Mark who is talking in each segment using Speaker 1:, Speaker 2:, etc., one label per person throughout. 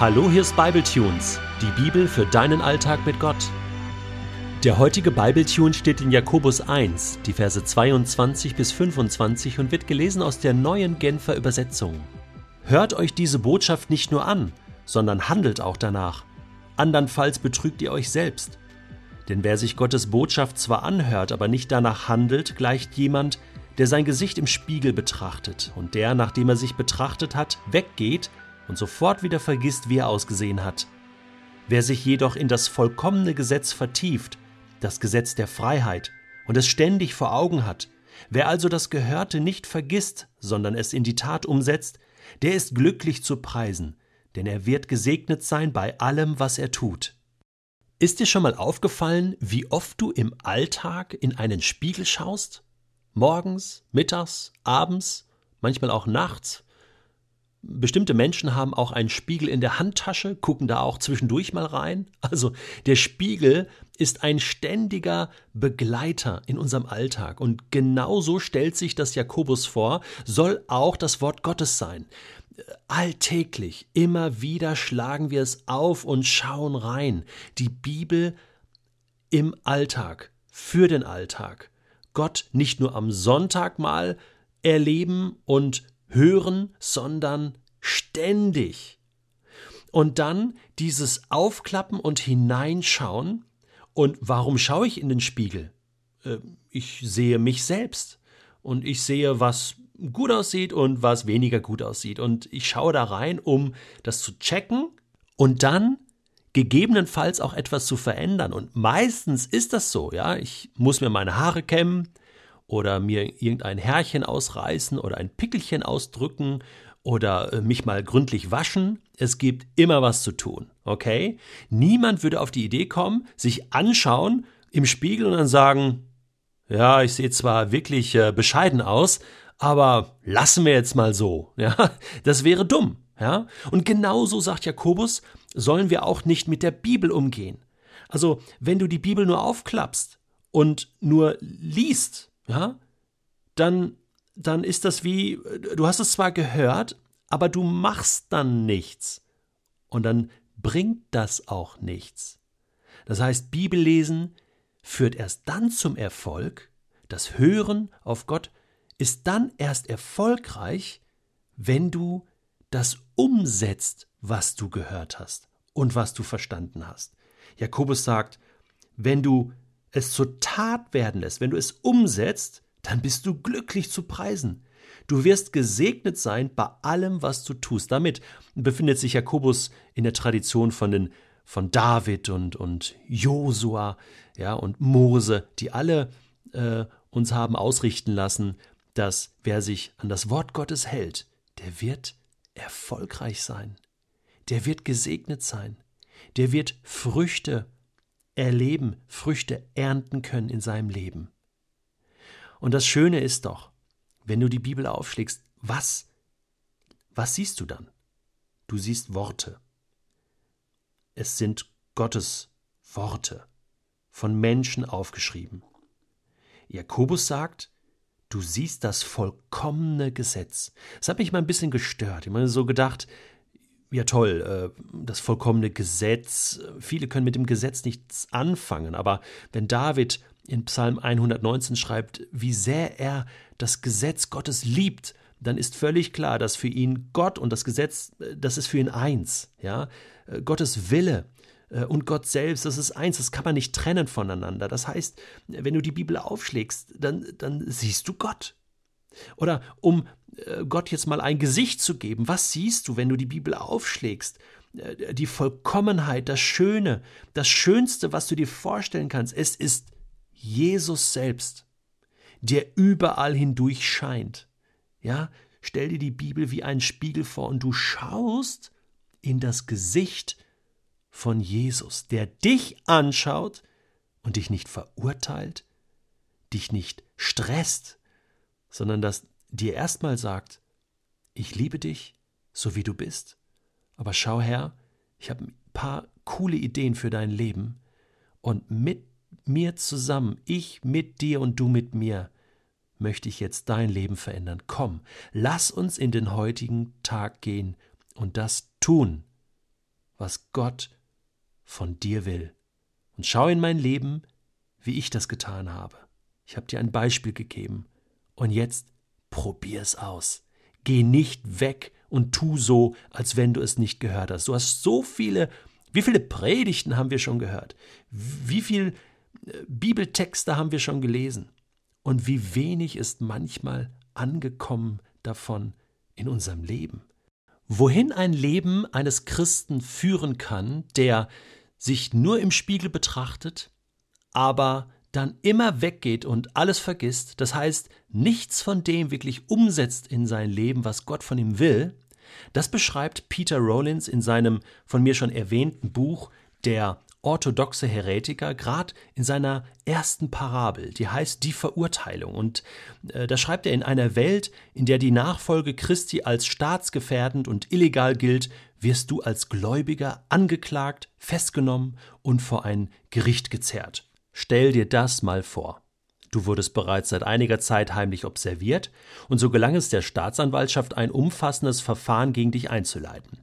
Speaker 1: Hallo, hier ist Bibletunes, die Bibel für deinen Alltag mit Gott. Der heutige Bibletune steht in Jakobus 1, die Verse 22 bis 25 und wird gelesen aus der neuen Genfer Übersetzung. Hört euch diese Botschaft nicht nur an, sondern handelt auch danach. Andernfalls betrügt ihr euch selbst. Denn wer sich Gottes Botschaft zwar anhört, aber nicht danach handelt, gleicht jemand, der sein Gesicht im Spiegel betrachtet und der, nachdem er sich betrachtet hat, weggeht und sofort wieder vergisst, wie er ausgesehen hat. Wer sich jedoch in das vollkommene Gesetz vertieft, das Gesetz der Freiheit, und es ständig vor Augen hat, wer also das Gehörte nicht vergisst, sondern es in die Tat umsetzt, der ist glücklich zu preisen, denn er wird gesegnet sein bei allem, was er tut. Ist dir schon mal aufgefallen, wie oft du im Alltag in einen Spiegel schaust? Morgens, mittags, abends, manchmal auch nachts, Bestimmte Menschen haben auch einen Spiegel in der Handtasche, gucken da auch zwischendurch mal rein. Also der Spiegel ist ein ständiger Begleiter in unserem Alltag. Und genau so stellt sich das Jakobus vor, soll auch das Wort Gottes sein. Alltäglich, immer wieder schlagen wir es auf und schauen rein. Die Bibel im Alltag, für den Alltag. Gott nicht nur am Sonntag mal erleben und hören, sondern ständig. Und dann dieses Aufklappen und Hineinschauen. Und warum schaue ich in den Spiegel? Äh, ich sehe mich selbst. Und ich sehe, was gut aussieht und was weniger gut aussieht. Und ich schaue da rein, um das zu checken und dann gegebenenfalls auch etwas zu verändern. Und meistens ist das so, ja. Ich muss mir meine Haare kämmen, oder mir irgendein Härchen ausreißen oder ein Pickelchen ausdrücken oder äh, mich mal gründlich waschen. Es gibt immer was zu tun, okay? Niemand würde auf die Idee kommen, sich anschauen im Spiegel und dann sagen, ja, ich sehe zwar wirklich äh, bescheiden aus, aber lassen wir jetzt mal so, ja? Das wäre dumm, ja? Und genauso sagt Jakobus, sollen wir auch nicht mit der Bibel umgehen. Also, wenn du die Bibel nur aufklappst und nur liest, ja, dann, dann ist das wie, du hast es zwar gehört, aber du machst dann nichts. Und dann bringt das auch nichts. Das heißt, Bibellesen führt erst dann zum Erfolg, das Hören auf Gott ist dann erst erfolgreich, wenn du das umsetzt, was du gehört hast und was du verstanden hast. Jakobus sagt, wenn du es zur Tat werden lässt, wenn du es umsetzt, dann bist du glücklich zu preisen. Du wirst gesegnet sein bei allem, was du tust. Damit befindet sich Jakobus in der Tradition von den von David und und Josua, ja und Mose, die alle äh, uns haben ausrichten lassen, dass wer sich an das Wort Gottes hält, der wird erfolgreich sein. Der wird gesegnet sein. Der wird Früchte erleben, Früchte ernten können in seinem Leben. Und das Schöne ist doch, wenn du die Bibel aufschlägst, was, was siehst du dann? Du siehst Worte. Es sind Gottes Worte, von Menschen aufgeschrieben. Jakobus sagt, du siehst das vollkommene Gesetz. Das hat mich mal ein bisschen gestört. Ich meine, so gedacht, ja toll, äh, das vollkommene Gesetz. Viele können mit dem Gesetz nichts anfangen, aber wenn David in Psalm 119 schreibt, wie sehr er das Gesetz Gottes liebt, dann ist völlig klar, dass für ihn Gott und das Gesetz, äh, das ist für ihn eins, ja, äh, Gottes Wille und Gott selbst, das ist eins, das kann man nicht trennen voneinander. Das heißt, wenn du die Bibel aufschlägst, dann, dann siehst du Gott. Oder um äh, Gott jetzt mal ein Gesicht zu geben, was siehst du, wenn du die Bibel aufschlägst? Äh, die Vollkommenheit, das Schöne, das Schönste, was du dir vorstellen kannst, es ist Jesus selbst, der überall hindurch scheint. Ja, stell dir die Bibel wie einen Spiegel vor und du schaust in das Gesicht von Jesus, der dich anschaut und dich nicht verurteilt, dich nicht stresst, sondern das dir erstmal sagt, ich liebe dich, so wie du bist, aber schau her, ich habe ein paar coole Ideen für dein Leben und mit mir zusammen, ich mit dir und du mit mir, möchte ich jetzt dein Leben verändern. Komm, lass uns in den heutigen Tag gehen und das tun, was Gott von dir will. Und schau in mein Leben, wie ich das getan habe. Ich habe dir ein Beispiel gegeben. Und jetzt probier es aus. Geh nicht weg und tu so, als wenn du es nicht gehört hast. Du hast so viele, wie viele Predigten haben wir schon gehört? Wie viele äh, Bibeltexte haben wir schon gelesen? Und wie wenig ist manchmal angekommen davon in unserem Leben? Wohin ein Leben eines Christen führen kann, der sich nur im Spiegel betrachtet, aber dann immer weggeht und alles vergisst, das heißt nichts von dem wirklich umsetzt in sein Leben, was Gott von ihm will, das beschreibt Peter Rollins in seinem von mir schon erwähnten Buch Der orthodoxe Heretiker, gerade in seiner ersten Parabel, die heißt Die Verurteilung. Und äh, da schreibt er, in einer Welt, in der die Nachfolge Christi als staatsgefährdend und illegal gilt, wirst du als Gläubiger angeklagt, festgenommen und vor ein Gericht gezerrt. Stell dir das mal vor. Du wurdest bereits seit einiger Zeit heimlich observiert, und so gelang es der Staatsanwaltschaft, ein umfassendes Verfahren gegen dich einzuleiten.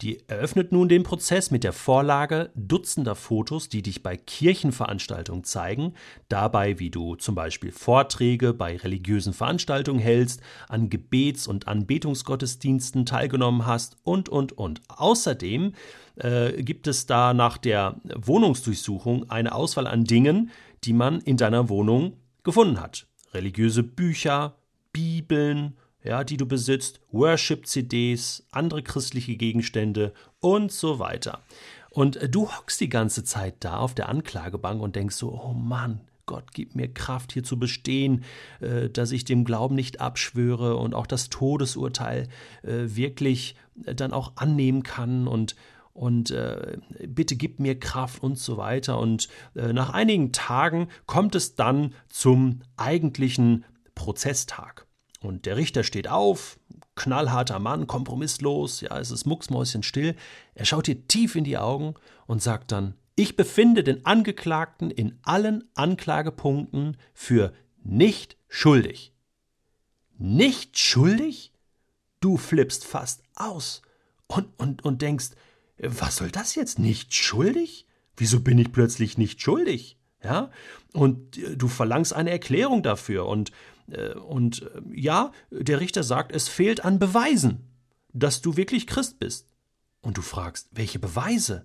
Speaker 1: Die eröffnet nun den Prozess mit der Vorlage Dutzender Fotos, die dich bei Kirchenveranstaltungen zeigen, dabei wie du zum Beispiel Vorträge bei religiösen Veranstaltungen hältst, an Gebets- und Anbetungsgottesdiensten teilgenommen hast und, und, und. Außerdem äh, gibt es da nach der Wohnungsdurchsuchung eine Auswahl an Dingen, die man in deiner Wohnung gefunden hat. Religiöse Bücher, Bibeln, ja, die du besitzt, Worship-CDs, andere christliche Gegenstände und so weiter. Und äh, du hockst die ganze Zeit da auf der Anklagebank und denkst so, oh Mann, Gott, gib mir Kraft, hier zu bestehen, äh, dass ich dem Glauben nicht abschwöre und auch das Todesurteil äh, wirklich dann auch annehmen kann und und äh, bitte gib mir Kraft und so weiter. Und äh, nach einigen Tagen kommt es dann zum eigentlichen Prozesstag. Und der Richter steht auf, knallharter Mann, kompromisslos, ja, es ist mucksmäuschenstill. Er schaut dir tief in die Augen und sagt dann: Ich befinde den Angeklagten in allen Anklagepunkten für nicht schuldig. Nicht schuldig? Du flippst fast aus und, und, und denkst, was soll das jetzt? Nicht schuldig? Wieso bin ich plötzlich nicht schuldig? Ja? Und äh, du verlangst eine Erklärung dafür und und äh, ja, der Richter sagt, es fehlt an Beweisen, dass du wirklich Christ bist. Und du fragst, welche Beweise?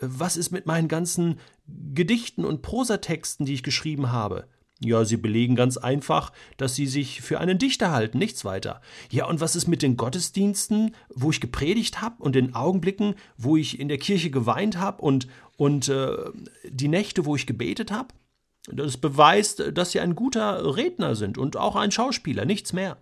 Speaker 1: Was ist mit meinen ganzen Gedichten und Prosatexten, die ich geschrieben habe? Ja, sie belegen ganz einfach, dass sie sich für einen Dichter halten, nichts weiter. Ja, und was ist mit den Gottesdiensten, wo ich gepredigt habe und den Augenblicken, wo ich in der Kirche geweint habe und, und äh, die Nächte, wo ich gebetet habe? Das beweist, dass sie ein guter Redner sind und auch ein Schauspieler, nichts mehr.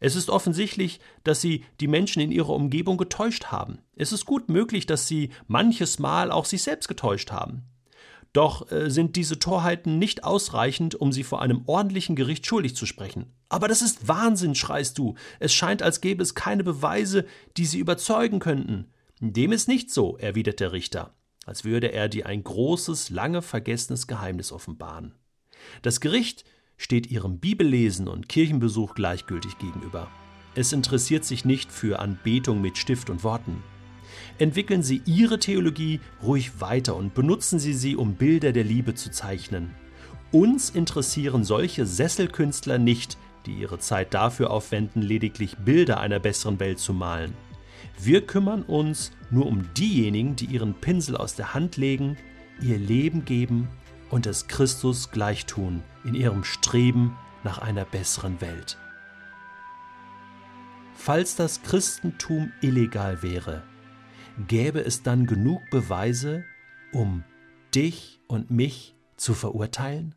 Speaker 1: Es ist offensichtlich, dass sie die Menschen in ihrer Umgebung getäuscht haben. Es ist gut möglich, dass sie manches Mal auch sich selbst getäuscht haben. Doch äh, sind diese Torheiten nicht ausreichend, um sie vor einem ordentlichen Gericht schuldig zu sprechen. Aber das ist Wahnsinn, schreist du. Es scheint, als gäbe es keine Beweise, die sie überzeugen könnten. Dem ist nicht so, erwidert der Richter als würde er dir ein großes, lange vergessenes Geheimnis offenbaren. Das Gericht steht ihrem Bibellesen und Kirchenbesuch gleichgültig gegenüber. Es interessiert sich nicht für Anbetung mit Stift und Worten. Entwickeln Sie Ihre Theologie ruhig weiter und benutzen Sie sie, um Bilder der Liebe zu zeichnen. Uns interessieren solche Sesselkünstler nicht, die ihre Zeit dafür aufwenden, lediglich Bilder einer besseren Welt zu malen. Wir kümmern uns nur um diejenigen, die ihren Pinsel aus der Hand legen, ihr Leben geben und es Christus gleichtun in ihrem Streben nach einer besseren Welt. Falls das Christentum illegal wäre, gäbe es dann genug Beweise, um dich und mich zu verurteilen?